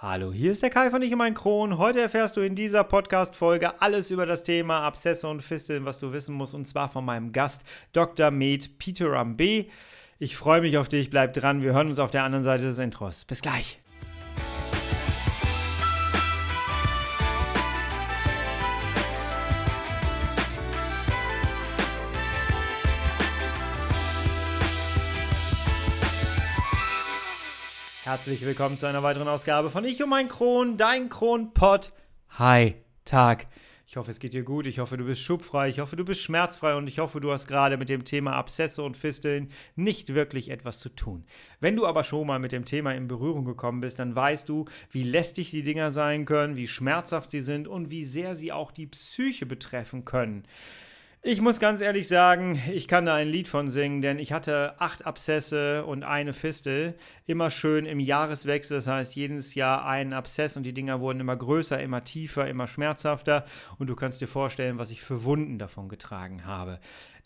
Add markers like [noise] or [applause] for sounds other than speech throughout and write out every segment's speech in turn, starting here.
Hallo, hier ist der Kai von Ich und mein Kron. Heute erfährst du in dieser Podcast-Folge alles über das Thema Abszesse und Fisteln, was du wissen musst, und zwar von meinem Gast Dr. Med Peter Rambe. Ich freue mich auf dich, bleib dran. Wir hören uns auf der anderen Seite des Intros. Bis gleich. Herzlich willkommen zu einer weiteren Ausgabe von Ich und mein Kron, dein Kronpott. Hi, Tag. Ich hoffe, es geht dir gut. Ich hoffe, du bist schubfrei. Ich hoffe, du bist schmerzfrei. Und ich hoffe, du hast gerade mit dem Thema Abszesse und Fisteln nicht wirklich etwas zu tun. Wenn du aber schon mal mit dem Thema in Berührung gekommen bist, dann weißt du, wie lästig die Dinger sein können, wie schmerzhaft sie sind und wie sehr sie auch die Psyche betreffen können. Ich muss ganz ehrlich sagen, ich kann da ein Lied von singen, denn ich hatte acht Abszesse und eine Fistel. Immer schön im Jahreswechsel, das heißt jedes Jahr einen Abszess und die Dinger wurden immer größer, immer tiefer, immer schmerzhafter. Und du kannst dir vorstellen, was ich für Wunden davon getragen habe.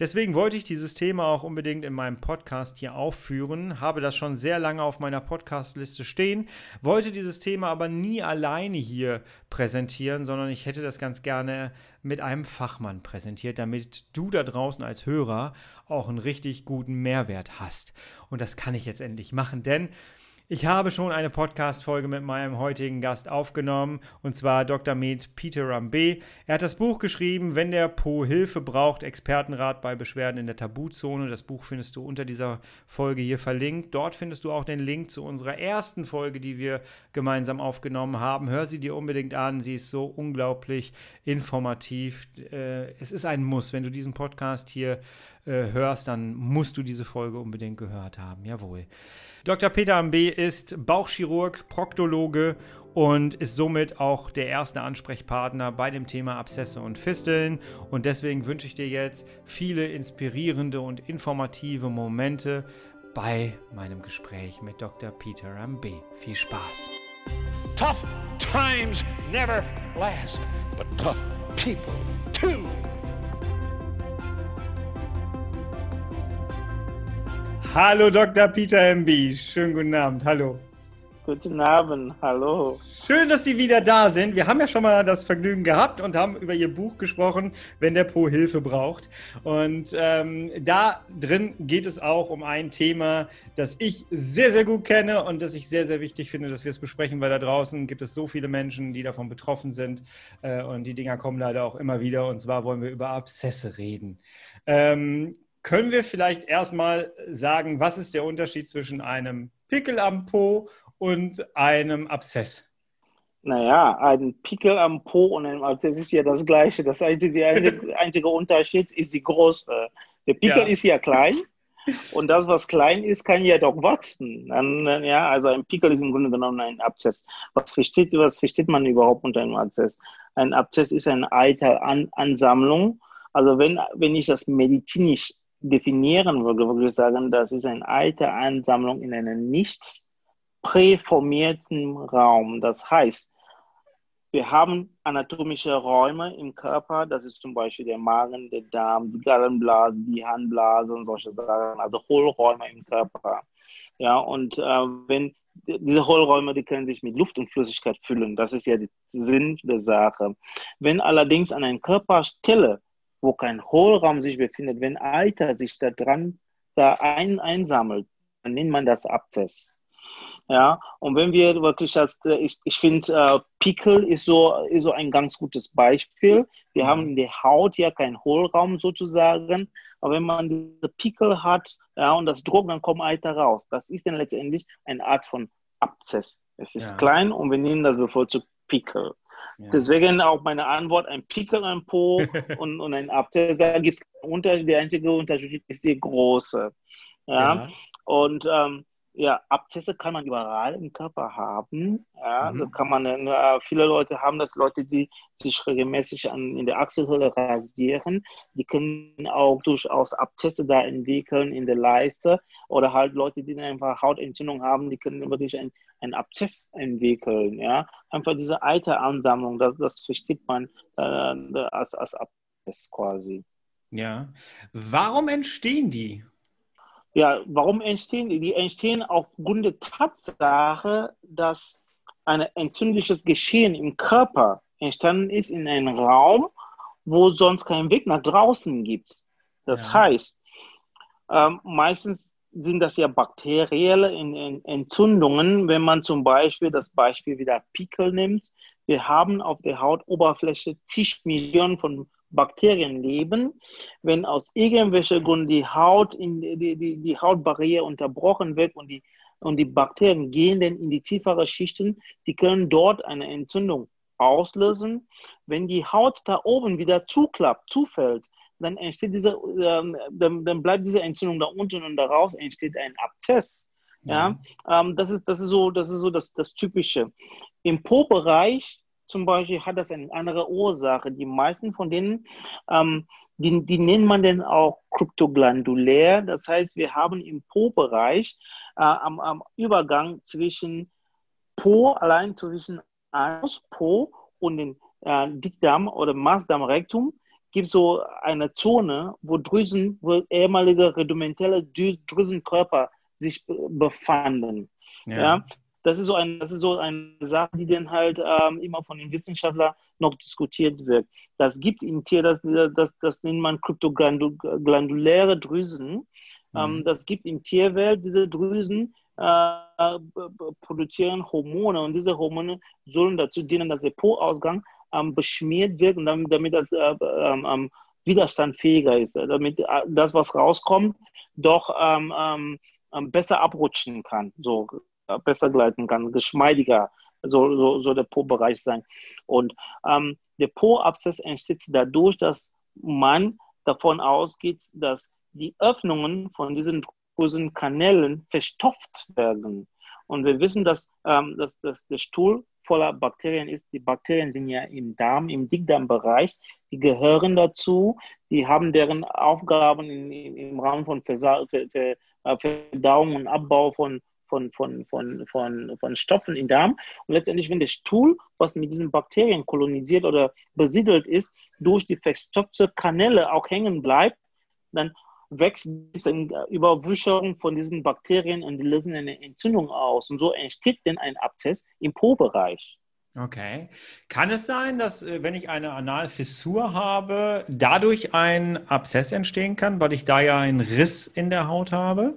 Deswegen wollte ich dieses Thema auch unbedingt in meinem Podcast hier aufführen, habe das schon sehr lange auf meiner Podcastliste stehen, wollte dieses Thema aber nie alleine hier präsentieren, sondern ich hätte das ganz gerne mit einem Fachmann präsentiert, damit du da draußen als Hörer auch einen richtig guten Mehrwert hast. Und das kann ich jetzt endlich machen, denn ich habe schon eine Podcast-Folge mit meinem heutigen Gast aufgenommen, und zwar Dr. Med Peter Rambe. Er hat das Buch geschrieben, Wenn der Po Hilfe braucht, Expertenrat bei Beschwerden in der Tabuzone. Das Buch findest du unter dieser Folge hier verlinkt. Dort findest du auch den Link zu unserer ersten Folge, die wir gemeinsam aufgenommen haben. Hör sie dir unbedingt an. Sie ist so unglaublich informativ. Äh, es ist ein Muss. Wenn du diesen Podcast hier äh, hörst, dann musst du diese Folge unbedingt gehört haben. Jawohl. Dr. Peter Ambe ist Bauchchirurg, Proktologe und ist somit auch der erste Ansprechpartner bei dem Thema Abszesse und Fisteln. Und deswegen wünsche ich dir jetzt viele inspirierende und informative Momente bei meinem Gespräch mit Dr. Peter Ambe. Viel Spaß! Tough times never last, but tough people too. Hallo Dr. Peter MB, schönen guten Abend, hallo. Guten Abend, hallo. Schön, dass Sie wieder da sind. Wir haben ja schon mal das Vergnügen gehabt und haben über Ihr Buch gesprochen, wenn der Po Hilfe braucht. Und ähm, da drin geht es auch um ein Thema, das ich sehr, sehr gut kenne und das ich sehr, sehr wichtig finde, dass wir es besprechen, weil da draußen gibt es so viele Menschen, die davon betroffen sind. Äh, und die Dinger kommen leider auch immer wieder. Und zwar wollen wir über Abszesse reden. Ähm, können wir vielleicht erstmal sagen, was ist der Unterschied zwischen einem Pickel am Po und einem Abszess? Naja, ein Pickel am Po und ein Abszess ist ja das Gleiche. Das einzige, der [laughs] einzige Unterschied ist die Größe. Der Pickel ja. ist ja klein und das, was klein ist, kann ja doch wachsen. Dann, ja, also ein Pickel ist im Grunde genommen ein Abszess. Was versteht, was versteht man überhaupt unter einem Abszess? Ein Abszess ist eine Eiteransammlung. Also wenn, wenn ich das medizinisch definieren würde, würde ich sagen, das ist eine alte Ansammlung in einem nicht präformierten Raum. Das heißt, wir haben anatomische Räume im Körper, das ist zum Beispiel der Magen, der Darm, die Gallenblase, die Harnblase und solche Sachen, also Hohlräume im Körper. Ja, und äh, wenn diese Hohlräume, die können sich mit Luft und Flüssigkeit füllen. Das ist ja der Sinn der Sache. Wenn allerdings an einer Körperstelle wo kein Hohlraum sich befindet, wenn Alter sich da dran da ein, einsammelt, dann nennt man das Abzess. Ja, und wenn wir wirklich das, äh, ich, ich finde, äh, Pickel ist so, ist so ein ganz gutes Beispiel. Wir haben in der Haut ja keinen Hohlraum sozusagen, aber wenn man diese Pickel hat, ja, und das Druck, dann kommt Alter raus. Das ist dann letztendlich eine Art von Abzess. Es ist ja. klein und wir nennen das bevorzugt Pickel. Deswegen auch meine Antwort, ein Pickel am Po [laughs] und, und ein Abszess. Da gibt es Unterschied. Der einzige Unterschied ist die große. Ja. ja. Und ähm, ja, Abzesse kann man überall im Körper haben. Ja, mhm. kann man, äh, viele Leute haben das, Leute, die sich regelmäßig an, in der Achselhöhle rasieren, die können auch durchaus Abzesse da entwickeln in der Leiste oder halt Leute, die einfach Hautentzündung haben, die können wirklich ein, ein Abzess entwickeln. Ja, einfach diese alte Ansammlung, das, das versteht man äh, als, als Abzess quasi. Ja, warum entstehen die? Ja, warum entstehen die? Die entstehen aufgrund der Tatsache, dass ein entzündliches Geschehen im Körper entstanden ist in einem Raum, wo sonst keinen Weg nach draußen gibt. Das ja. heißt, ähm, meistens sind das ja bakterielle Entzündungen, wenn man zum Beispiel das Beispiel wieder Pickel nimmt. Wir haben auf der Hautoberfläche zig Millionen von Bakterien leben. Wenn aus irgendwelchen Gründen die Haut in die, die, die Hautbarriere unterbrochen wird und die, und die Bakterien gehen dann in die tiefere Schichten, die können dort eine Entzündung auslösen. Wenn die Haut da oben wieder zuklappt, zufällt, dann entsteht diese, ähm, dann, dann, bleibt diese Entzündung da unten und daraus entsteht ein Abzess. Ja, mhm. ähm, das ist, das ist so, das ist so das, das Typische. Im Po-Bereich zum Beispiel hat das eine andere Ursache. Die meisten von denen, ähm, die, die nennt man dann auch kryptoglandulär. Das heißt, wir haben im Po-Bereich äh, am, am Übergang zwischen Po, allein zwischen Anus, Po und den äh, Dickdarm oder Maßdarmrektum gibt es so eine Zone, wo Drüsen, wo ehemalige rudimentäre Drüsenkörper sich befanden. Ja. ja. Das ist so, ein, das ist so eine Sache, die dann halt ähm, immer von den Wissenschaftlern noch diskutiert wird. Das gibt im Tier, das, das, das nennt man kryptoglanduläre Drüsen. Mhm. Ähm, das gibt im Tierwelt diese Drüsen, äh, produzieren Hormone und diese Hormone sollen dazu dienen, dass der Po-Ausgang ähm, beschmiert wird und damit, damit das äh, ähm, widerstandfähiger ist, damit äh, das, was rauskommt, doch ähm, ähm, besser abrutschen kann, so äh, besser gleiten kann, geschmeidiger so, so, so der Po-Bereich sein. Und ähm, der Po-Abszess entsteht dadurch, dass man davon ausgeht, dass die Öffnungen von diesen Drüsenkanälen verstopft werden. Und wir wissen, dass, ähm, dass, dass der Stuhl voller Bakterien ist. Die Bakterien sind ja im Darm, im Dickdarmbereich. Die gehören dazu. Die haben deren Aufgaben im, Rahmen von äh, Verdauung und Abbau von, von, von, von, von, von Stoffen im Darm. Und letztendlich, wenn der Stuhl, was mit diesen Bakterien kolonisiert oder besiedelt ist, durch die verstopfte Kanäle auch hängen bleibt, dann wächst eine Überwucherung von diesen Bakterien und die lösen eine Entzündung aus. Und so entsteht dann ein Abzess im Po-Bereich. Okay. Kann es sein, dass äh, wenn ich eine Analfissur habe, dadurch ein Abszess entstehen kann, weil ich da ja einen Riss in der Haut habe?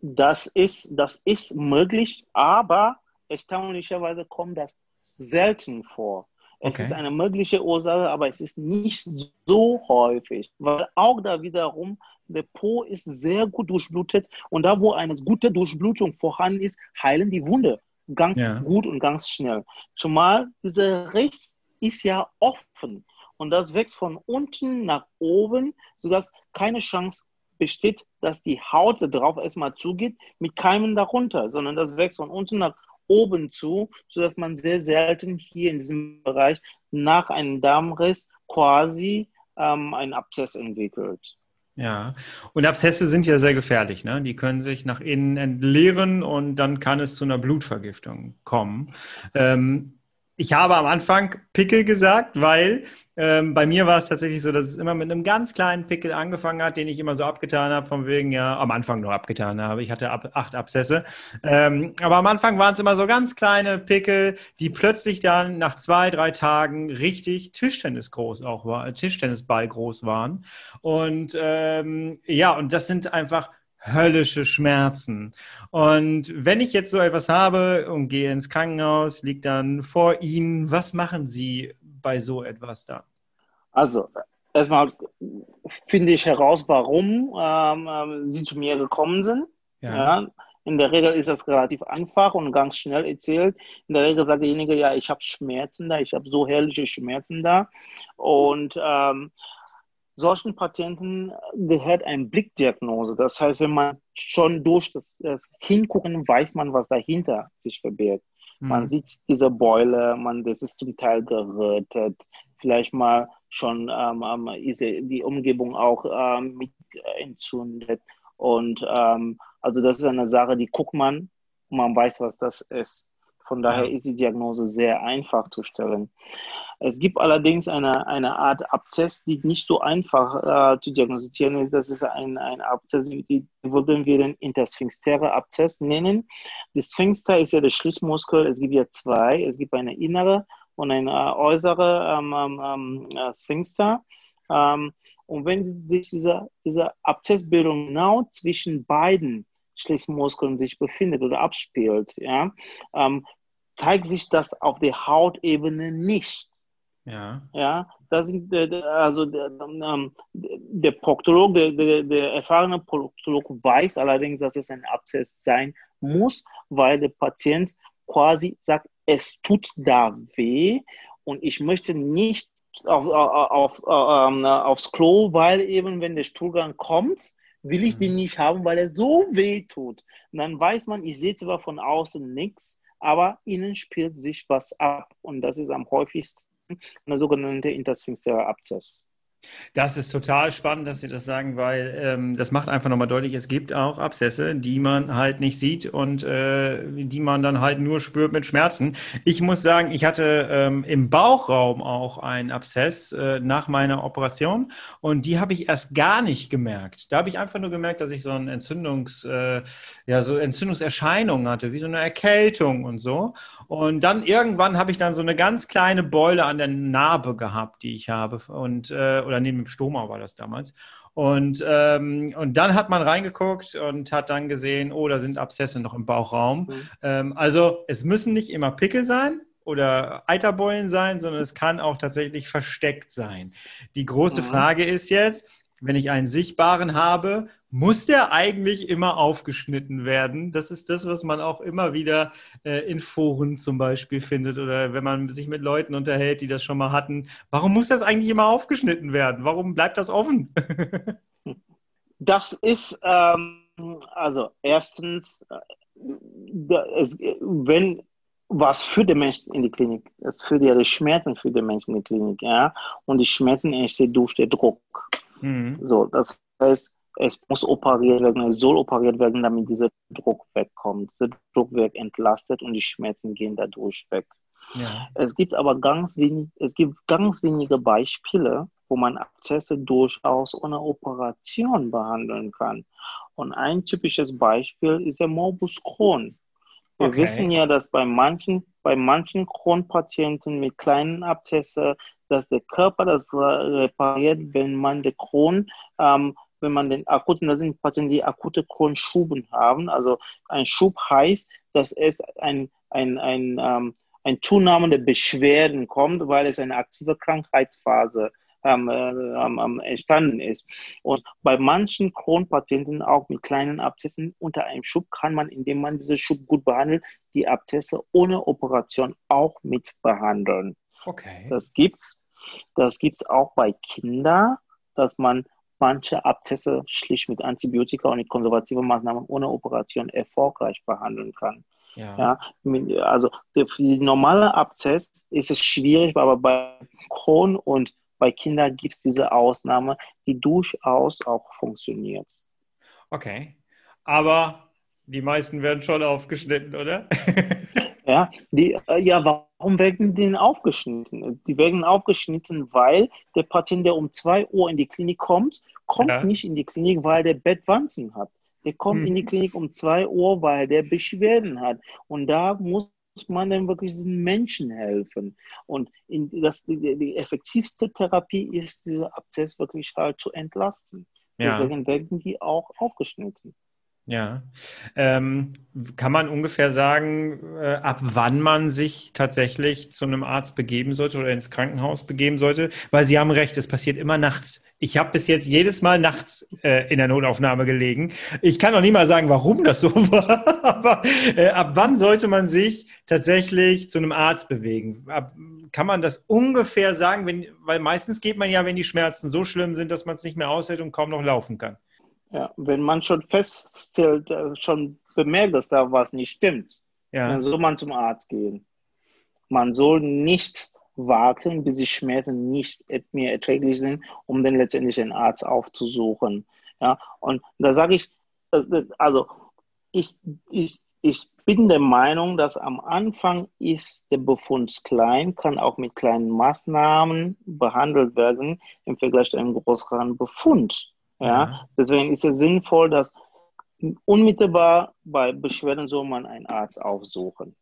Das ist, das ist möglich, aber erstaunlicherweise kommt das selten vor. Es okay. ist eine mögliche Ursache, aber es ist nicht so häufig, weil auch da wiederum der Po ist sehr gut durchblutet und da, wo eine gute Durchblutung vorhanden ist, heilen die Wunde ganz ja. gut und ganz schnell. Zumal dieser Riss ist ja offen und das wächst von unten nach oben, sodass keine Chance besteht, dass die Haut darauf erstmal zugeht, mit Keimen darunter, sondern das wächst von unten nach oben zu, sodass man sehr selten hier in diesem Bereich nach einem Darmriss quasi ähm, einen Abszess entwickelt. Ja, und Abszesse sind ja sehr gefährlich. Ne? Die können sich nach innen entleeren und dann kann es zu einer Blutvergiftung kommen. Ähm, ich habe am Anfang Pickel gesagt, weil ähm, bei mir war es tatsächlich so, dass es immer mit einem ganz kleinen Pickel angefangen hat, den ich immer so abgetan habe, von wegen, ja, am Anfang nur abgetan habe. Ich hatte ab, acht Abszesse. Ähm, aber am Anfang waren es immer so ganz kleine Pickel, die plötzlich dann nach zwei, drei Tagen richtig Tischtennis groß auch war, Tischtennisball groß waren. Und ähm, ja, und das sind einfach höllische Schmerzen. Und wenn ich jetzt so etwas habe und gehe ins Krankenhaus, liegt dann vor Ihnen, was machen Sie bei so etwas da? Also, erstmal finde ich heraus, warum ähm, ähm, Sie zu mir gekommen sind. Ja. ja. In der Regel ist das relativ einfach und ganz schnell erzählt. In der Regel sagt derjenige, ja, ich habe Schmerzen da, ich habe so herrliche Schmerzen da. Und ähm, solchen Patienten gehört eine Blickdiagnose. Das heißt, wenn man schon durch das, das Hingucken weiß man, was dahinter sich verbirgt. Mhm. Man sieht diese Beule, man, das ist zum Teil gerötet, vielleicht mal schon ähm, ähm ist die Umgebung auch ähm, mit entzündet. Und ähm, also das ist eine Sache, die guckt man und man weiß, was das ist. Von daher ist die Diagnose sehr einfach zu stellen. Es gibt allerdings eine, eine Art Abszess, die nicht so einfach äh, zu diagnostizieren ist. Das ist ein, ein Abszess, die würden wir den intersphinktere Abszess nennen. Die Sphinkter ist ja der Schließmuskel. Es gibt ja zwei. Es gibt eine innere und eine äußere ähm, ähm, ähm äh, Sphinkter. Ähm, und wenn sich diese, diese Abzessbildung genau zwischen beiden Schließmuskeln sich befindet oder abspielt, ja, ähm, zeigt sich das auf der Hautebene nicht. Ja. Ja, das sind, also der, ähm, der Proktolog, der, der, der erfahrene Proktolog weiß allerdings, dass es ein Abszess sein muss, weil der Patient quasi sagt, es tut da weh und ich möchte nicht auf, auf, auf, ähm, aufs Klo, weil eben, wenn der Stuhlgang kommt, will ich den mhm. nicht haben, weil er so weh tut. Und dann weiß man, ich sehe zwar von außen nichts, aber innen spielt sich was ab. Und das ist am häufigsten eine sogenannte intersphinctere Abszess. Das ist total spannend, dass Sie das sagen, weil ähm, das macht einfach nochmal deutlich, es gibt auch Abszesse, die man halt nicht sieht und äh, die man dann halt nur spürt mit Schmerzen. Ich muss sagen, ich hatte ähm, im Bauchraum auch einen Abszess äh, nach meiner Operation und die habe ich erst gar nicht gemerkt. Da habe ich einfach nur gemerkt, dass ich so ein Entzündungs, äh, ja, so Entzündungserscheinungen hatte, wie so eine Erkältung und so. Und dann irgendwann habe ich dann so eine ganz kleine Beule an der Narbe gehabt, die ich habe und äh, oder neben dem Stoma war das damals. Und, ähm, und dann hat man reingeguckt und hat dann gesehen, oh, da sind Abszesse noch im Bauchraum. Mhm. Ähm, also es müssen nicht immer Pickel sein oder Eiterbeulen sein, sondern es kann auch tatsächlich versteckt sein. Die große mhm. Frage ist jetzt, wenn ich einen sichtbaren habe, muss der eigentlich immer aufgeschnitten werden? Das ist das, was man auch immer wieder äh, in Foren zum Beispiel findet oder wenn man sich mit Leuten unterhält, die das schon mal hatten. Warum muss das eigentlich immer aufgeschnitten werden? Warum bleibt das offen? [laughs] das ist, ähm, also erstens, äh, es, wenn was für den Menschen in die Klinik, es führt ja die Schmerzen für den Menschen in die Klinik, ja, und die Schmerzen entstehen durch den Druck. Mhm. So, das heißt, es muss operiert werden, es soll operiert werden, damit dieser Druck wegkommt. Dieser Druck wird entlastet und die Schmerzen gehen dadurch weg. Ja. Es gibt aber ganz wenig, es gibt ganz wenige Beispiele, wo man Abzesse durchaus ohne Operation behandeln kann. Und ein typisches Beispiel ist der Morbus Crohn. Wir okay. wissen ja, dass bei manchen, bei manchen Crohn-Patienten mit kleinen Abzesse dass der Körper das repariert, wenn man den Kron, ähm, wenn man den akuten, das sind Patienten, die akute Kronschuben haben. Also ein Schub heißt, dass es ein, ein, ein, ähm, ein Zunahme der Beschwerden kommt, weil es eine aktive Krankheitsphase ähm, äh, ähm, entstanden ist. Und bei manchen Kronpatienten, auch mit kleinen Abzessen unter einem Schub, kann man, indem man diese Schub gut behandelt, die Abzesse ohne Operation auch mit behandeln. Okay. Das gibt's. Das gibt es auch bei Kindern, dass man manche Abzesse schlicht mit Antibiotika und mit konservativen Maßnahmen ohne Operation erfolgreich behandeln kann. Ja. ja also für die normale Abzess ist es schwierig, aber bei Crohn und bei Kindern gibt es diese Ausnahme, die durchaus auch funktioniert. Okay. Aber die meisten werden schon aufgeschnitten, oder? [laughs] Ja, die, äh, ja, warum werden die denn aufgeschnitten? Die werden aufgeschnitten, weil der Patient, der um 2 Uhr in die Klinik kommt, kommt ja. nicht in die Klinik, weil der Bettwanzen hat. Der kommt hm. in die Klinik um 2 Uhr, weil der Beschwerden hat. Und da muss man dann wirklich diesen Menschen helfen. Und in das, die, die effektivste Therapie ist, diese Abzess wirklich halt zu entlasten. Ja. Deswegen werden die auch aufgeschnitten. Ja. Ähm, kann man ungefähr sagen, äh, ab wann man sich tatsächlich zu einem Arzt begeben sollte oder ins Krankenhaus begeben sollte? Weil Sie haben recht, es passiert immer nachts. Ich habe bis jetzt jedes Mal nachts äh, in der Notaufnahme gelegen. Ich kann auch nicht mal sagen, warum das so [laughs] war, aber äh, ab wann sollte man sich tatsächlich zu einem Arzt bewegen? Ab, kann man das ungefähr sagen, wenn, weil meistens geht man ja, wenn die Schmerzen so schlimm sind, dass man es nicht mehr aushält und kaum noch laufen kann. Ja, wenn man schon feststellt, äh, schon bemerkt, dass da was nicht stimmt, ja. dann soll man zum Arzt gehen. Man soll nicht warten, bis die Schmerzen nicht mehr erträglich sind, um dann letztendlich einen Arzt aufzusuchen. Ja, und da sage ich, äh, äh, also ich, ich, ich bin der Meinung, dass am Anfang ist der Befund klein, kann auch mit kleinen Maßnahmen behandelt werden im Vergleich zu einem größeren Befund. Ja? ja. Deswegen ist es sinnvoll, dass unmittelbar bei Beschwerden soll man einen Arzt aufsuchen.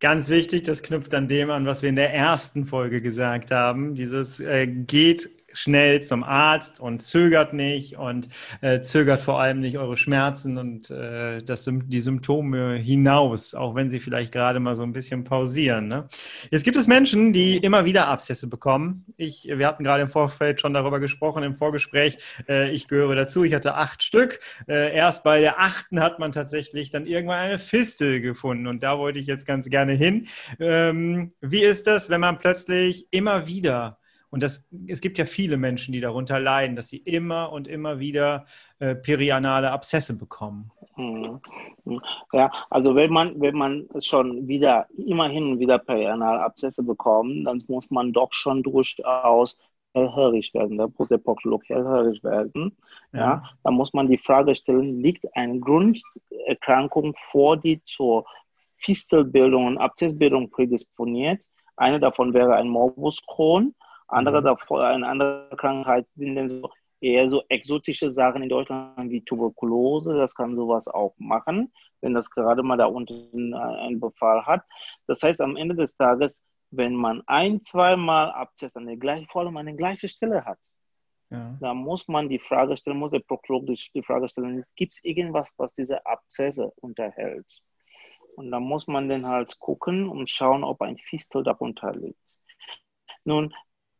Ganz wichtig, das knüpft an dem an, was wir in der ersten Folge gesagt haben. Dieses äh, geht schnell zum Arzt und zögert nicht und äh, zögert vor allem nicht eure Schmerzen und äh, das, die Symptome hinaus, auch wenn sie vielleicht gerade mal so ein bisschen pausieren. Ne? Jetzt gibt es Menschen, die immer wieder Abszesse bekommen. Ich, wir hatten gerade im Vorfeld schon darüber gesprochen, im Vorgespräch. Äh, ich gehöre dazu. Ich hatte acht Stück. Äh, erst bei der achten hat man tatsächlich dann irgendwann eine Fistel gefunden und da wollte ich jetzt ganz gerne hin. Ähm, wie ist das, wenn man plötzlich immer wieder und das, es gibt ja viele Menschen, die darunter leiden, dass sie immer und immer wieder äh, perianale Abszesse bekommen. Mhm. Ja, also wenn man, wenn man schon wieder, immerhin wieder perianale Abszesse bekommt, dann muss man doch schon durchaus hellhörig werden, da muss der Proktolog hellhörig werden. Ja. ja. da muss man die Frage stellen, liegt eine Grunderkrankung vor, die zur Fistelbildung und Abszessbildung prädisponiert? Eine davon wäre ein Morbus Crohn. Andere mhm. davor, eine andere Krankheit sind dann so eher so exotische Sachen in Deutschland wie Tuberkulose. Das kann sowas auch machen, wenn das gerade mal da unten einen Befall hat. Das heißt, am Ende des Tages, wenn man ein, zweimal Abzess an der gleichen, vor allem an der gleichen Stelle hat, ja. da muss man die Frage stellen, muss der Proktolog die Frage stellen, gibt es irgendwas, was diese Abzesse unterhält? Und da muss man dann halt gucken und schauen, ob ein Fistel darunter liegt. Nun,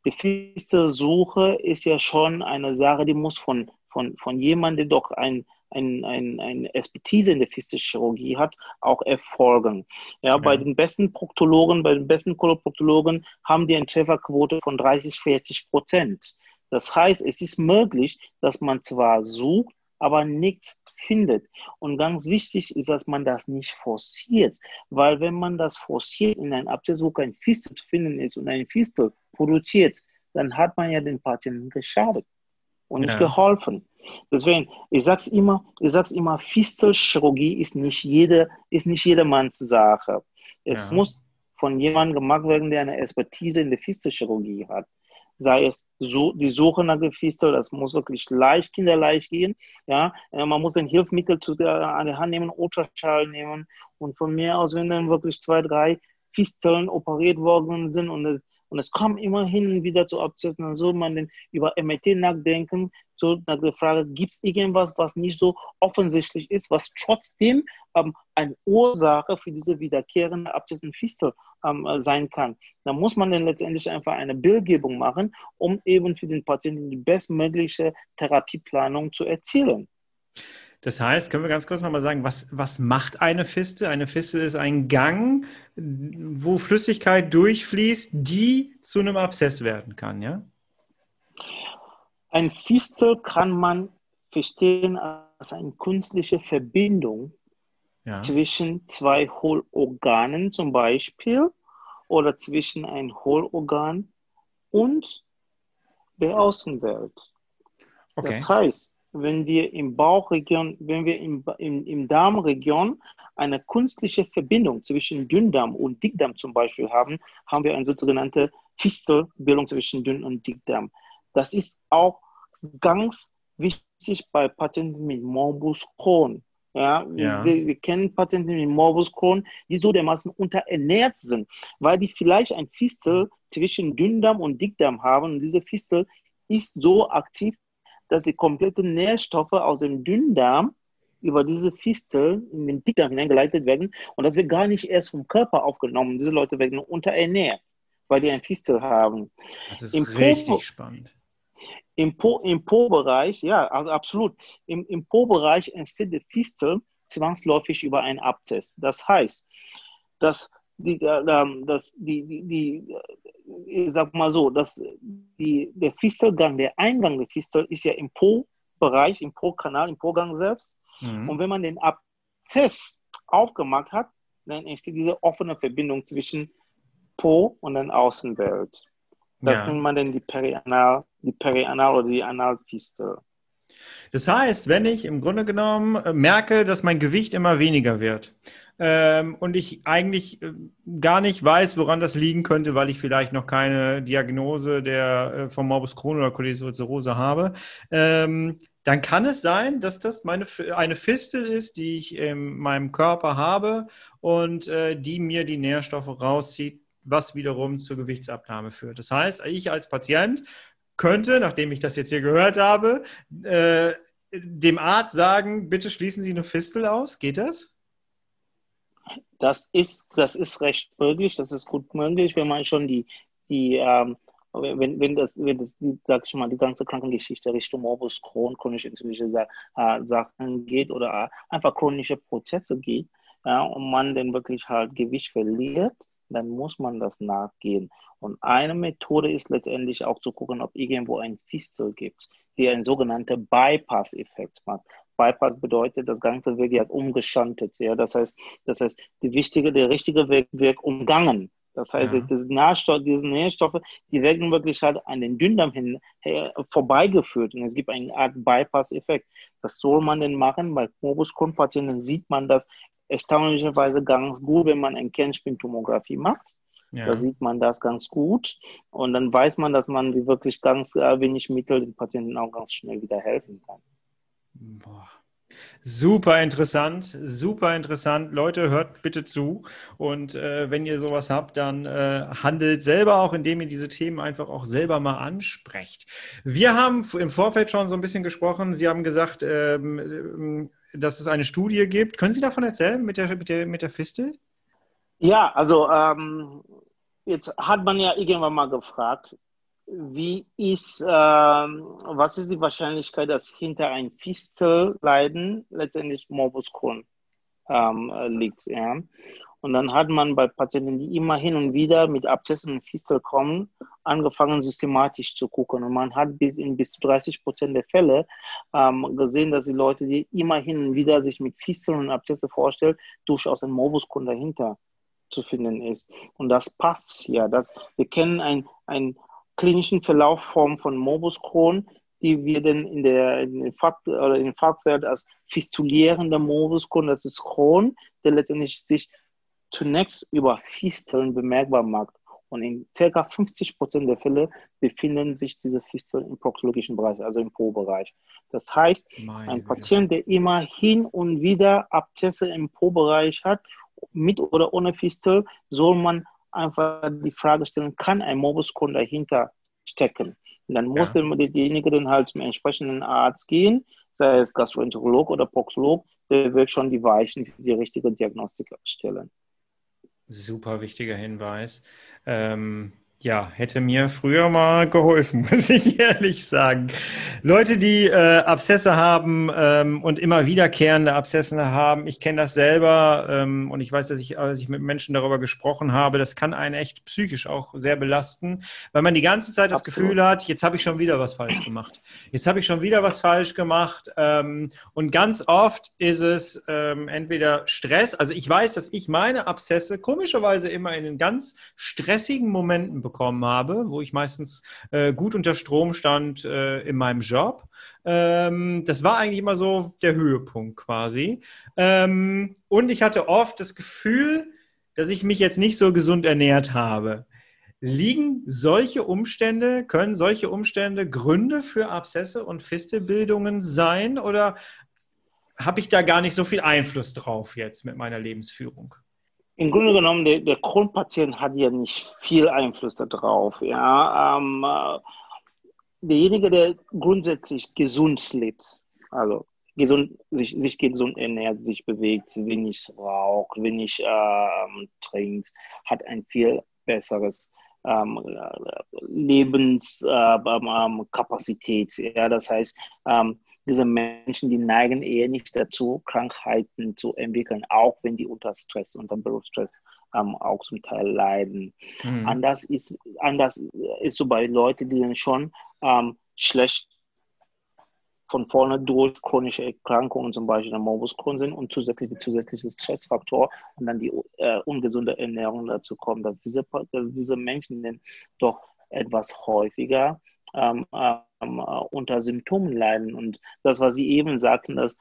die fieste Suche ist ja schon eine Sache, die muss von, von, von jemandem, der doch ein, ein, ein, eine Expertise in der Chirurgie hat, auch erfolgen. Ja, ja, bei den besten Proktologen, bei den besten Koloproktologen haben die eine Trefferquote von 30, 40 Prozent. Das heißt, es ist möglich, dass man zwar sucht, aber nichts findet. Und ganz wichtig ist, dass man das nicht forciert, weil wenn man das forciert in ein Abszess, wo kein Fistel zu finden ist und ein Fistel produziert, dann hat man ja den Patienten geschadet und nicht ja. geholfen. Deswegen, ich sag's immer, ich sag's immer, Fistelchirurgie ist nicht jede, ist nicht jedermanns Sache. Es ja. muss von jemandem gemacht werden, der eine Expertise in der Fistelchirurgie hat sei es so, die Suche nach Fistel, das muss wirklich leicht, kinderleicht gehen. Ja, äh, man muss ein Hilfsmittel zu der, an der Hand nehmen, Ultraschall nehmen und von mir aus, wenn dann wirklich zwei, drei Fisteln operiert worden sind und es, und es kommt immer hin und wieder zu Absetzen, dann soll man dann über MRT nachdenken, so Frage, gibt es irgendwas, was nicht so offensichtlich ist, was trotzdem ähm, eine Ursache für diese wiederkehrende Absetzen Fistel ähm, sein kann. Da muss man dann letztendlich einfach eine Bildgebung machen, um eben für den Patienten die bestmögliche Therapieplanung zu erzielen. Das heißt, können wir ganz kurz nochmal sagen, was, was macht eine Fiste? Eine Fiste ist ein Gang, wo Flüssigkeit durchfließt, die zu einem Abszess werden kann, ja? Ein Fistel kann man verstehen als eine künstliche Verbindung ja. zwischen zwei Hohlorganen zum Beispiel oder zwischen ein Hohlorgan und der Außenwelt. Okay. Das heißt, wenn wir im Bauchregion, wenn wir im, im, im Darmregion eine künstliche Verbindung zwischen Dünndarm und Dickdarm zum Beispiel haben, haben wir eine sogenannte Fistelbildung zwischen Dünn- und Dickdarm. Das ist auch ganz wichtig bei Patienten mit Morbus Crohn. Ja, ja. Wir, wir, kennen Patienten mit Morbus Crohn, die so dermaßen unterernährt sind, weil die vielleicht ein Fistel zwischen Dünndarm und Dickdarm haben und diese Fistel ist so aktiv, dass die kompletten Nährstoffe aus dem Dünndarm über diese Fistel in den Dickdarm hineingeleitet werden und das wird gar nicht erst vom Körper aufgenommen. Diese Leute werden unterernährt, weil die ein Fistel haben. Das ist Im richtig po spannend. Im Po-Bereich, po ja, also absolut. Im, im Po-Bereich entsteht die Fistel zwangsläufig über einen Abzess. Das heißt, dass die, dass die, die, die, ich sag mal so, dass die, der Fistelgang, der Eingang der Fistel ist ja im Po-Bereich, im Po-Kanal, im Po-Gang selbst. Mhm. Und wenn man den Abzess aufgemacht hat, dann entsteht diese offene Verbindung zwischen Po und der Außenwelt. Das ja. nennt man dann die Perianal, die Perianal oder die Analfistel. Das heißt, wenn ich im Grunde genommen merke, dass mein Gewicht immer weniger wird, ähm, und ich eigentlich äh, gar nicht weiß, woran das liegen könnte, weil ich vielleicht noch keine Diagnose der, äh, vom Morbus Crohn oder Colitis ulcerosa habe, ähm, dann kann es sein, dass das meine, eine Fistel ist, die ich in meinem Körper habe und äh, die mir die Nährstoffe rauszieht, was wiederum zur Gewichtsabnahme führt. Das heißt, ich als Patient könnte, nachdem ich das jetzt hier gehört habe, äh, dem Arzt sagen, bitte schließen Sie eine Fistel aus. Geht das? Das ist, das ist recht möglich, das ist gut möglich, wenn man schon die, die ähm, wenn, wenn das, wenn das die, sag ich mal, die ganze Krankengeschichte Richtung Morbus Crohn, chronische entzündliche äh, Sachen geht oder äh, einfach chronische Prozesse geht, ja, und man dann wirklich halt Gewicht verliert, dann muss man das nachgehen. Und eine Methode ist letztendlich auch zu gucken, ob irgendwo ein Fistel gibt, die einen sogenannten Bypass-Effekt macht. Bypass bedeutet, das Ganze wird ja umgeschantet. Ja? Das heißt, das heißt, die wichtige, der richtige Weg wird umgangen. Das heißt, ja. diese, Nährstoffe, diese Nährstoffe, die werden wirklich halt an den Dünndarm hin her, vorbeigeführt. Und es gibt eine Art Bypass-Effekt. Das soll man denn machen. Bei Morbus Crohn-Patienten sieht man das erstaunlicherweise ganz gut, wenn man eine Kernspintomographie macht. Ja. Da sieht man das ganz gut. Und dann weiß man, dass man wirklich ganz äh, wenig Mittel den Patienten auch ganz schnell wieder helfen kann. Boah. Super interessant, super interessant. Leute, hört bitte zu. Und äh, wenn ihr sowas habt, dann äh, handelt selber auch, indem ihr diese Themen einfach auch selber mal ansprecht. Wir haben im Vorfeld schon so ein bisschen gesprochen. Sie haben gesagt, ähm, dass es eine Studie gibt. Können Sie davon erzählen mit der, mit der, mit der Fistel? Ja, also ähm, jetzt hat man ja irgendwann mal gefragt, wie ist, ähm, was ist die Wahrscheinlichkeit, dass hinter ein Fistelleiden letztendlich Morbus Crohn ähm, liegt? Ja? Und dann hat man bei Patienten, die immer hin und wieder mit Abszessen und Fistel kommen, angefangen systematisch zu gucken. Und man hat bis in bis zu 30 Prozent der Fälle ähm, gesehen, dass die Leute, die immer hin und wieder sich mit Fisteln und Abszesse vorstellen, durchaus ein Morbus Crohn dahinter zu finden ist. Und das passt ja. Das, wir kennen ein, ein klinischen Verlaufform von Morbus Crohn, die wir dann in der in den Fach, oder in Fachwert als fistulierender Morbus Crohn, das ist Crohn, der letztendlich sich zunächst über Fisteln bemerkbar macht. Und in ca. 50 Prozent der Fälle befinden sich diese Fisteln im proktologischen Bereich, also im Po-Bereich. Das heißt, Meine ein Patient, der immer hin und wieder Abzesse im Po-Bereich hat, mit oder ohne Fistel, soll man einfach die Frage stellen, kann ein Morbus Crohn dahinter stecken? Und dann muss ja. derjenige dann halt zum entsprechenden Arzt gehen, sei es Gastroenterolog oder Proktolog, der wird schon die Weichen für die richtige Diagnostik stellen. Super wichtiger Hinweis. Ähm, ja, hätte mir früher mal geholfen, [laughs] muss ich ehrlich sagen. Leute, die äh, Abszesse haben ähm, und immer wiederkehrende Abszesse haben, ich kenne das selber ähm, und ich weiß, dass ich, als ich mit Menschen darüber gesprochen habe, das kann einen echt psychisch auch sehr belasten, weil man die ganze Zeit das Absolut. Gefühl hat, jetzt habe ich schon wieder was falsch gemacht. Jetzt habe ich schon wieder was falsch gemacht ähm, und ganz oft ist es ähm, entweder Stress, also ich weiß, dass ich meine Abszesse komischerweise immer in den ganz stressigen Momenten bekommen habe, wo ich meistens äh, gut unter Strom stand äh, in meinem Job. Ähm, das war eigentlich immer so der Höhepunkt quasi. Ähm, und ich hatte oft das Gefühl, dass ich mich jetzt nicht so gesund ernährt habe. Liegen solche Umstände, können solche Umstände Gründe für Abszesse und Fistelbildungen sein oder habe ich da gar nicht so viel Einfluss drauf jetzt mit meiner Lebensführung? Im Grunde genommen, der, der Kronpatient hat ja nicht viel Einfluss darauf. Ja? Ähm, äh, derjenige, der grundsätzlich gesund lebt, also gesund, sich, sich gesund ernährt, sich bewegt, wenig raucht, wenig ähm, trinkt, hat ein viel besseres ähm, Lebenskapazität. Äh, ja? Das heißt, ähm, diese Menschen, die neigen eher nicht dazu, Krankheiten zu entwickeln, auch wenn die unter Stress, unter Berufsstress ähm, auch zum Teil leiden. Mhm. Anders, ist, anders ist so bei Leuten, die dann schon ähm, schlecht von vorne durch chronische Erkrankungen, zum Beispiel der Morbus Crohn sind und zusätzlich zusätzliches Stressfaktor und dann die äh, ungesunde Ernährung dazu kommt, dass diese, dass diese Menschen dann doch etwas häufiger ähm, ähm, äh, unter Symptomen leiden. Und das, was Sie eben sagten, dass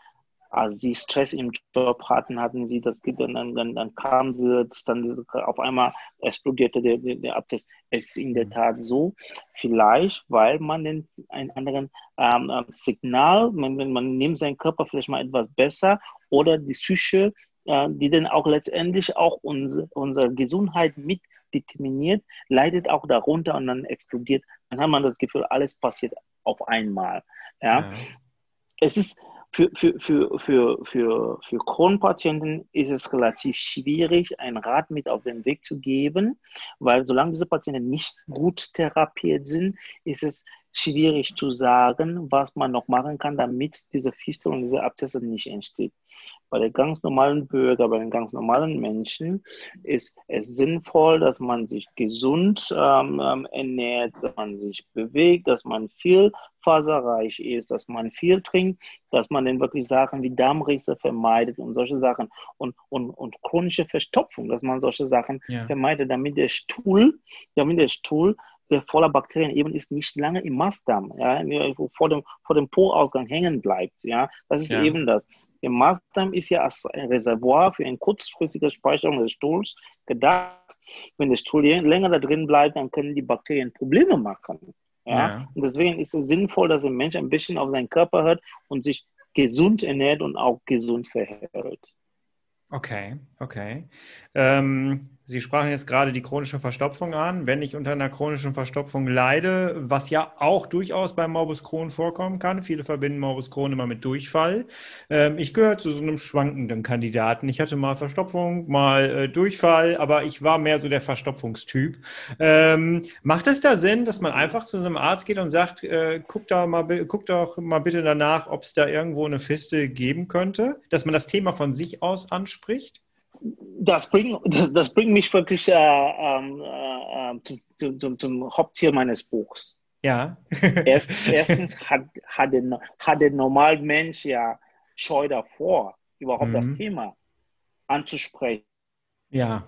als sie Stress im Job hatten, hatten sie das, dann, dann, dann kam sie, dann auf einmal explodierte der, der, der Abtest. Es ist in der mhm. Tat so, vielleicht, weil man den, einen anderen ähm, ähm, Signal, man, man nimmt seinen Körper vielleicht mal etwas besser oder die Psyche, äh, die dann auch letztendlich auch unsere, unsere Gesundheit mit determiniert, leidet auch darunter und dann explodiert. Dann hat man das Gefühl, alles passiert auf einmal. Ja. ja. Es ist für, für, für, für, für, für Kronpatienten ist es relativ schwierig, einen Rat mit auf den Weg zu geben, weil solange diese Patienten nicht gut therapiert sind, ist es schwierig zu sagen, was man noch machen kann, damit diese Fistel und diese Abszesse nicht entsteht bei den ganz normalen Bürgern, bei den ganz normalen Menschen ist es sinnvoll, dass man sich gesund ähm, ähm, ernährt, dass man sich bewegt, dass man viel faserreich ist, dass man viel trinkt, dass man dann wirklich Sachen wie Darmrisse vermeidet und solche Sachen und, und, und chronische Verstopfung, dass man solche Sachen ja. vermeidet, damit der Stuhl, damit der Stuhl der voller Bakterien eben ist, nicht lange im Mastdarm, ja, vor dem, vor dem Po-Ausgang hängen bleibt. Ja, das ist ja. eben das. Der Mastdarm ist ja als ein Reservoir für eine kurzfristige Speicherung des Stuhls gedacht. Wenn der Stuhl länger da drin bleibt, dann können die Bakterien Probleme machen. Ja? ja? Und deswegen ist es sinnvoll, dass der Mensch ein bisschen auf seinen Körper hört und sich gesund ernährt und auch gesund verhält. Okay, okay. Ähm, Sie sprachen jetzt gerade die chronische Verstopfung an. Wenn ich unter einer chronischen Verstopfung leide, was ja auch durchaus beim Morbus Crohn vorkommen kann, viele verbinden Morbus Crohn immer mit Durchfall. Ähm, ich gehöre zu so einem schwankenden Kandidaten. Ich hatte mal Verstopfung, mal äh, Durchfall, aber ich war mehr so der Verstopfungstyp. Ähm, macht es da Sinn, dass man einfach zu so einem Arzt geht und sagt, äh, guck, da mal, guck doch mal bitte danach, ob es da irgendwo eine Fiste geben könnte, dass man das Thema von sich aus anspricht? Das bringt, das, das bringt mich wirklich äh, ähm, äh, äh, zum, zum, zum Hauptziel meines Buchs. Ja. [laughs] Erst, [laughs] erstens hat, hat, der, hat der normale Mensch ja Scheu davor, überhaupt mhm. das Thema anzusprechen. Ja.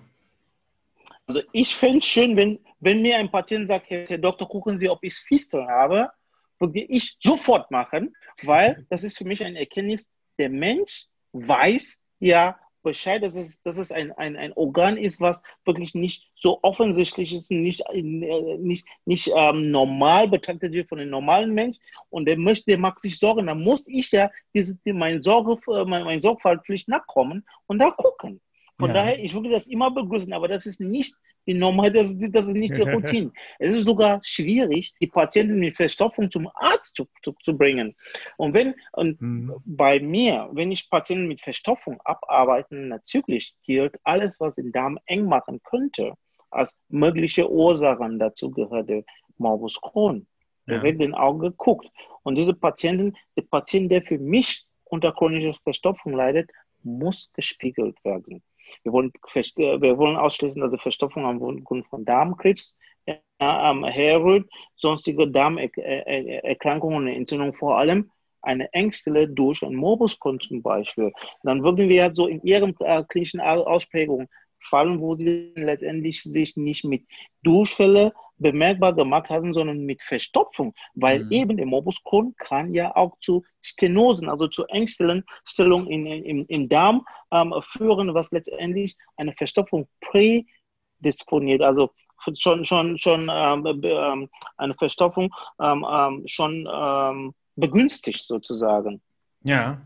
Also ich fände es schön, wenn, wenn mir ein Patient sagt, Herr Doktor, gucken Sie, ob ich Fistel habe, würde ich sofort machen, weil das ist für mich ein Erkenntnis, der Mensch weiß ja, Bescheid, dass es, dass es ein, ein, ein Organ ist, was wirklich nicht so offensichtlich ist, nicht, äh, nicht, nicht ähm, normal betrachtet wird von einem normalen Mensch und der möchte, der mag sich sorgen, dann muss ich ja diese, meine, Sorge, meine, meine Sorgfaltspflicht nachkommen und da gucken. Von ja. daher, ich würde das immer begrüßen, aber das ist nicht die Normal, das, das ist nicht die Routine. [laughs] es ist sogar schwierig, die Patienten mit Verstopfung zum Arzt zu, zu, zu bringen. Und wenn und mhm. bei mir, wenn ich Patienten mit Verstopfung abarbeite, natürlich gilt alles, was den Darm eng machen könnte, als mögliche Ursachen. Dazu gehört der Morbus Crohn. Da ja. wird in Auge geguckt. Und diese Patienten, der Patient, der für mich unter chronischer Verstopfung leidet, muss gespiegelt werden. Wir wollen, äh, wir wollen ausschließen, dass die Verstopfung aufgrund von Darmkrebs äh, herrührt, sonstige Darmerkrankungen und Entzündungen vor allem eine Engstelle durch ein Morbus zum Beispiel. Dann würden wir so in ihren äh, klinischen Ausprägungen fallen, wo sie letztendlich sich nicht mit Durchfälle bemerkbar gemacht haben, sondern mit Verstopfung, weil mhm. eben der Morbus Crohn kann ja auch zu Stenosen, also zu Engstellungen in, in, im Darm ähm, führen, was letztendlich eine Verstopfung prädisponiert, also schon, schon, schon ähm, ähm, eine Verstopfung ähm, ähm schon ähm, begünstigt sozusagen. Ja.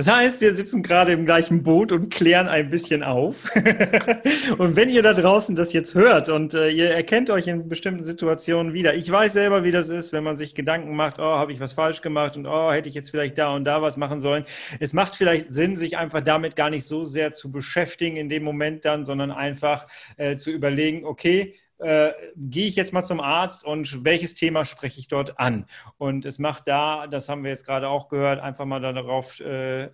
Das heißt, wir sitzen gerade im gleichen Boot und klären ein bisschen auf. [laughs] und wenn ihr da draußen das jetzt hört und äh, ihr erkennt euch in bestimmten Situationen wieder, ich weiß selber, wie das ist, wenn man sich Gedanken macht, oh, habe ich was falsch gemacht und oh, hätte ich jetzt vielleicht da und da was machen sollen. Es macht vielleicht Sinn, sich einfach damit gar nicht so sehr zu beschäftigen in dem Moment dann, sondern einfach äh, zu überlegen, okay, äh, gehe ich jetzt mal zum Arzt und welches Thema spreche ich dort an? Und es macht da, das haben wir jetzt gerade auch gehört, einfach mal darauf, äh,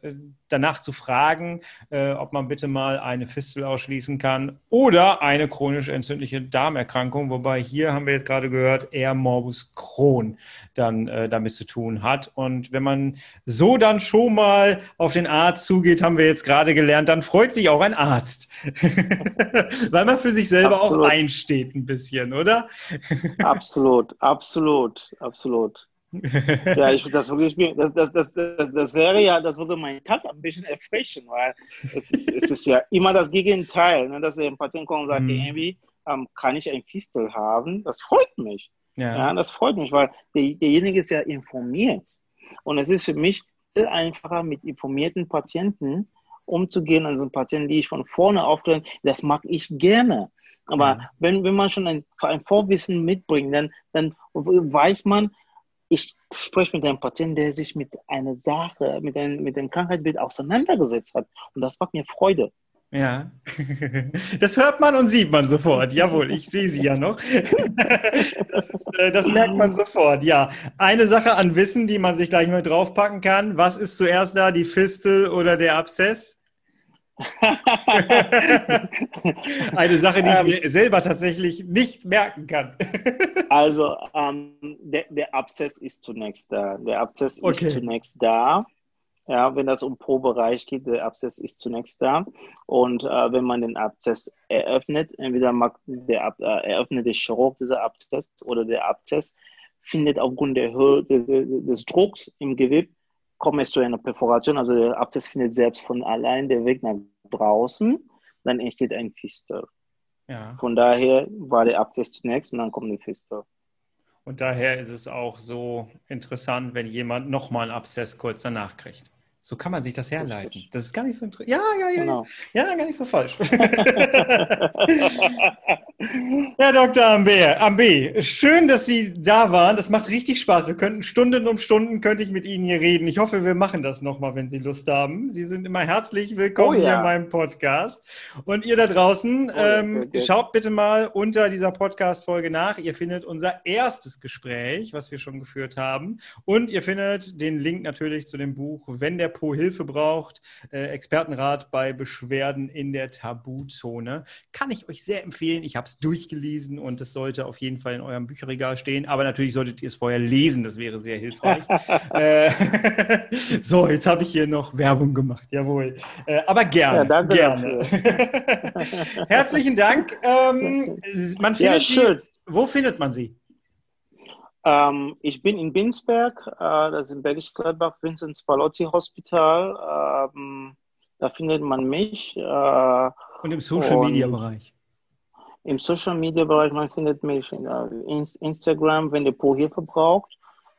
danach zu fragen, äh, ob man bitte mal eine Fistel ausschließen kann oder eine chronisch entzündliche Darmerkrankung, wobei hier haben wir jetzt gerade gehört, eher Morbus Crohn dann äh, damit zu tun hat. Und wenn man so dann schon mal auf den Arzt zugeht, haben wir jetzt gerade gelernt, dann freut sich auch ein Arzt, [laughs] weil man für sich selber Absolut. auch einsteht ein bisschen, oder? absolut, absolut, absolut. [laughs] ja, ich das wirklich, das, das, das, das, das wäre ja, das würde meinen Tag ein bisschen erfrischen, weil es ist, es ist ja immer das Gegenteil, ne, dass ein Patient kommt und sagt, mhm. irgendwie ähm, kann ich ein Fistel haben? Das freut mich. Ja. ja das freut mich, weil der, derjenige ist ja informiert. Und es ist für mich viel einfacher, mit informierten Patienten umzugehen, also Patienten, die ich von vorne aufkläre, das mag ich gerne. Aber ja. wenn, wenn man schon ein, ein Vorwissen mitbringt, dann, dann weiß man, ich spreche mit einem Patienten, der sich mit einer Sache, mit einem, mit einem Krankheitsbild auseinandergesetzt hat. Und das macht mir Freude. Ja, [laughs] das hört man und sieht man sofort. Jawohl, ich sehe sie ja noch. [laughs] Das, äh, das, merkt man sofort, ja. Eine Sache an Wissen, die man sich gleich mal draufpacken kann. Was ist zuerst da, die Fistel oder der Abszess? [laughs] Eine Sache, die ich ähm, mir selber tatsächlich nicht merken kann. [laughs] also, ähm, der, der Abszess ist zunächst da. Der Abszess okay. ist zunächst da. Ja, wenn das um Pro-Bereich geht, der Abszess ist zunächst da. Und äh, wenn man den Abszess eröffnet, entweder mag der Ab äh, eröffnete Chirurg dieser Abszess oder der Abszess findet aufgrund der Höhe des, des Drucks im Gewebe kommt es zu einer Perforation, also der Abszess findet selbst von allein der Weg nach draußen, dann entsteht ein Fistel. Ja. Von daher war der Abszess zunächst und dann kommt der Fistel. Und daher ist es auch so interessant, wenn jemand nochmal einen Abszess kurz danach kriegt. So kann man sich das herleiten. Das ist gar nicht so interessant. Ja, ja, ja. Genau. Ja, gar nicht so falsch. [laughs] Herr Dr. Ambe, Ambe, schön, dass Sie da waren. Das macht richtig Spaß. Wir könnten Stunden um Stunden könnte ich mit Ihnen hier reden. Ich hoffe, wir machen das nochmal, wenn Sie Lust haben. Sie sind immer herzlich willkommen oh, ja. hier in meinem Podcast. Und ihr da draußen, oh, ähm, schaut bitte mal unter dieser Podcast-Folge nach. Ihr findet unser erstes Gespräch, was wir schon geführt haben. Und ihr findet den Link natürlich zu dem Buch, wenn der Po Hilfe braucht, äh, Expertenrat bei Beschwerden in der Tabuzone. Kann ich euch sehr empfehlen. Ich habe es durchgelesen und es sollte auf jeden Fall in eurem Bücherregal stehen. Aber natürlich solltet ihr es vorher lesen, das wäre sehr hilfreich. [laughs] äh, [laughs] so, jetzt habe ich hier noch Werbung gemacht, jawohl. Äh, aber gerne. Ja, gerne. [laughs] Herzlichen Dank. Ähm, man findet ja, sie, wo findet man sie? Ähm, ich bin in Binsberg, äh, das ist in Bergisch Gladbach, Vincent Spalozzi Hospital. Ähm, da findet man mich. Äh, und im Social Media Bereich? Im Social Media Bereich, man findet mich in, uh, Instagram, wenn der Po Hilfe braucht.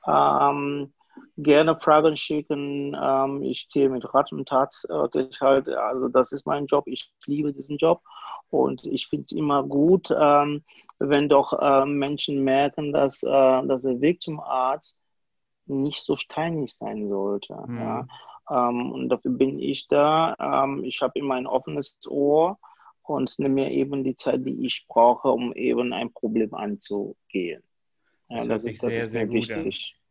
Ähm, gerne Fragen schicken. Ähm, ich stehe mit Rat und Tat wirklich halt. Also das ist mein Job. Ich liebe diesen Job und ich finde es immer gut, ähm, wenn doch äh, Menschen merken, dass, äh, dass der Weg zum Arzt nicht so steinig sein sollte. Mhm. Ja? Ähm, und dafür bin ich da. Ähm, ich habe immer ein offenes Ohr und nehme mir eben die Zeit, die ich brauche, um eben ein Problem anzugehen. Ja, das, das ist, das sehr, ist sehr wichtig. An.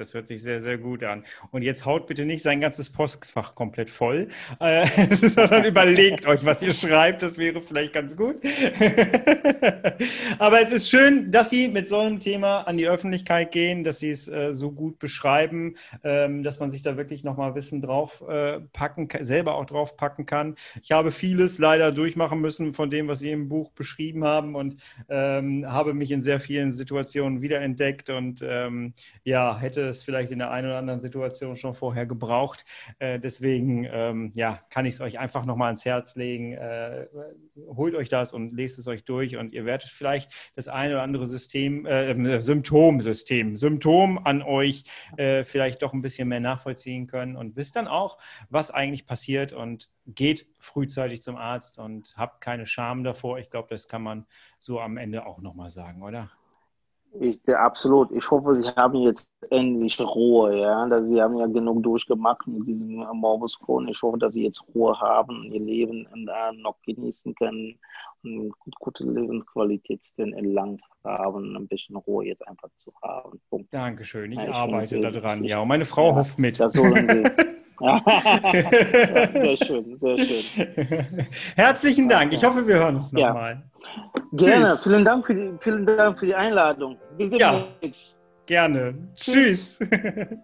Das hört sich sehr, sehr gut an. Und jetzt haut bitte nicht sein ganzes Postfach komplett voll, äh, [laughs] sondern überlegt euch, was ihr schreibt. Das wäre vielleicht ganz gut. [laughs] Aber es ist schön, dass Sie mit so einem Thema an die Öffentlichkeit gehen, dass Sie es äh, so gut beschreiben, ähm, dass man sich da wirklich nochmal Wissen drauf äh, selber auch drauf packen kann. Ich habe vieles leider durchmachen müssen von dem, was Sie im Buch beschrieben haben und ähm, habe mich in sehr vielen Situationen wiederentdeckt und ähm, ja, hätte es vielleicht in der einen oder anderen Situation schon vorher gebraucht. Äh, deswegen ähm, ja, kann ich es euch einfach nochmal ans Herz legen. Äh, holt euch das und lest es euch durch und ihr werdet vielleicht das eine oder andere System, äh, Symptomsystem, Symptom an euch äh, vielleicht doch ein bisschen mehr nachvollziehen können und wisst dann auch, was eigentlich passiert und geht frühzeitig zum Arzt und habt keine Scham davor. Ich glaube, das kann man so am Ende auch nochmal sagen, oder? Ich, absolut. Ich hoffe, Sie haben jetzt endlich Ruhe. Ja? Sie haben ja genug durchgemacht mit diesem Morbus Crohn. Ich hoffe, dass Sie jetzt Ruhe haben und Ihr Leben noch genießen können und gute Lebensqualität denn erlangt haben, ein bisschen Ruhe jetzt einfach zu haben. Punkt. Dankeschön. Ich, ja, ich arbeite daran. Ja, und meine Frau ja, hofft mit. Das sollen Sie. [laughs] sehr schön, sehr schön. [laughs] Herzlichen Dank. Ich hoffe, wir hören uns nochmal. Ja. Gerne. Vielen Dank, für die, vielen Dank für die Einladung. Bis demnächst. Ja, gerne. Tschüss. Tschüss.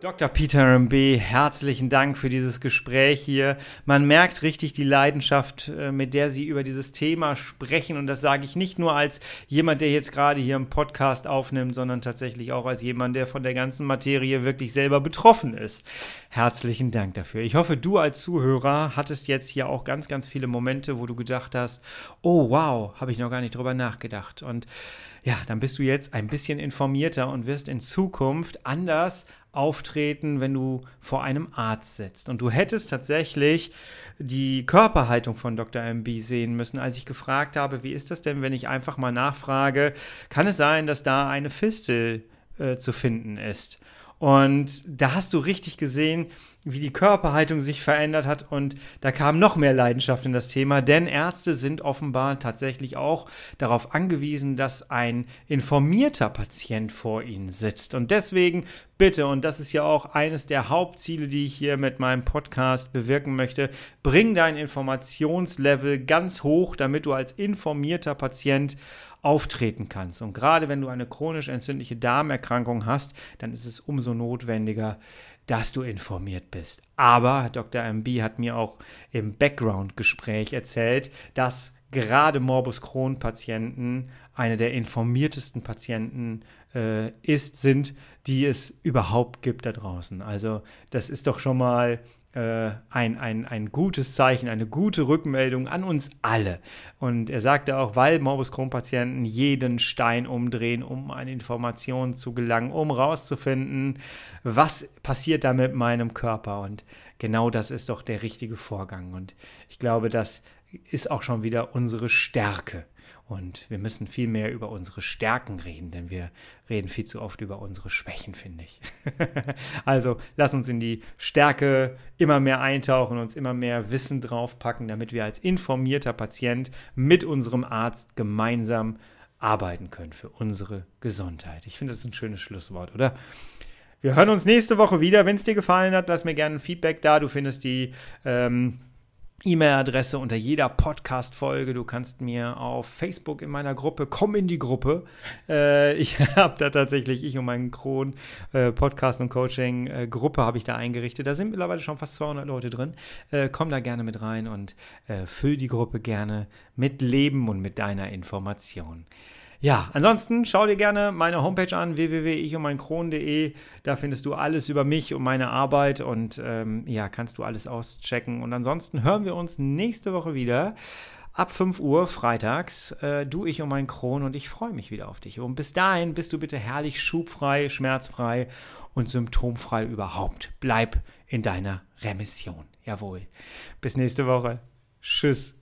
Dr. Peter MB, herzlichen Dank für dieses Gespräch hier. Man merkt richtig die Leidenschaft, äh, mit der Sie über dieses Thema sprechen. Und das sage ich nicht nur als jemand, der jetzt gerade hier im Podcast aufnimmt, sondern tatsächlich auch als jemand, der von der ganzen Materie wirklich selber betroffen ist. Herzlichen Dank dafür. Ich hoffe, du als Zuhörer hattest jetzt hier auch ganz, ganz viele Momente, wo du gedacht hast, oh wow, habe ich noch gar nicht drüber nachgedacht. Und ja, dann bist du jetzt ein bisschen informierter und wirst in Zukunft anders auftreten, wenn du vor einem Arzt sitzt. Und du hättest tatsächlich die Körperhaltung von Dr. MB sehen müssen, als ich gefragt habe, wie ist das denn, wenn ich einfach mal nachfrage, kann es sein, dass da eine Fistel äh, zu finden ist? Und da hast du richtig gesehen, wie die Körperhaltung sich verändert hat und da kam noch mehr Leidenschaft in das Thema, denn Ärzte sind offenbar tatsächlich auch darauf angewiesen, dass ein informierter Patient vor ihnen sitzt. Und deswegen bitte, und das ist ja auch eines der Hauptziele, die ich hier mit meinem Podcast bewirken möchte, bring dein Informationslevel ganz hoch, damit du als informierter Patient auftreten kannst. Und gerade wenn du eine chronisch entzündliche Darmerkrankung hast, dann ist es umso notwendiger, dass du informiert bist. Aber Dr. MB hat mir auch im Background-Gespräch erzählt, dass gerade Morbus Crohn-Patienten eine der informiertesten Patienten äh, ist, sind, die es überhaupt gibt da draußen. Also das ist doch schon mal äh, ein, ein, ein gutes Zeichen, eine gute Rückmeldung an uns alle. Und er sagte auch, weil Morbus Crohn-Patienten jeden Stein umdrehen, um an Informationen zu gelangen, um rauszufinden, was passiert da mit meinem Körper. Und genau das ist doch der richtige Vorgang. Und ich glaube, das ist auch schon wieder unsere Stärke. Und wir müssen viel mehr über unsere Stärken reden, denn wir reden viel zu oft über unsere Schwächen, finde ich. [laughs] also lass uns in die Stärke immer mehr eintauchen, uns immer mehr Wissen draufpacken, damit wir als informierter Patient mit unserem Arzt gemeinsam arbeiten können für unsere Gesundheit. Ich finde, das ist ein schönes Schlusswort, oder? Wir hören uns nächste Woche wieder. Wenn es dir gefallen hat, lass mir gerne ein Feedback da. Du findest die ähm, E-Mail-Adresse unter jeder Podcast-Folge. Du kannst mir auf Facebook in meiner Gruppe, komm in die Gruppe. Äh, ich [laughs] habe da tatsächlich, ich und mein Kron äh, Podcast und Coaching äh, Gruppe habe ich da eingerichtet. Da sind mittlerweile schon fast 200 Leute drin. Äh, komm da gerne mit rein und äh, füll die Gruppe gerne mit Leben und mit deiner Information. Ja, ansonsten schau dir gerne meine Homepage an, www.ichundmeinkron.de. Da findest du alles über mich und meine Arbeit und ähm, ja, kannst du alles auschecken. Und ansonsten hören wir uns nächste Woche wieder ab 5 Uhr freitags. Äh, du, ich und mein Kron und ich freue mich wieder auf dich. Und bis dahin bist du bitte herrlich schubfrei, schmerzfrei und symptomfrei überhaupt. Bleib in deiner Remission. Jawohl. Bis nächste Woche. Tschüss.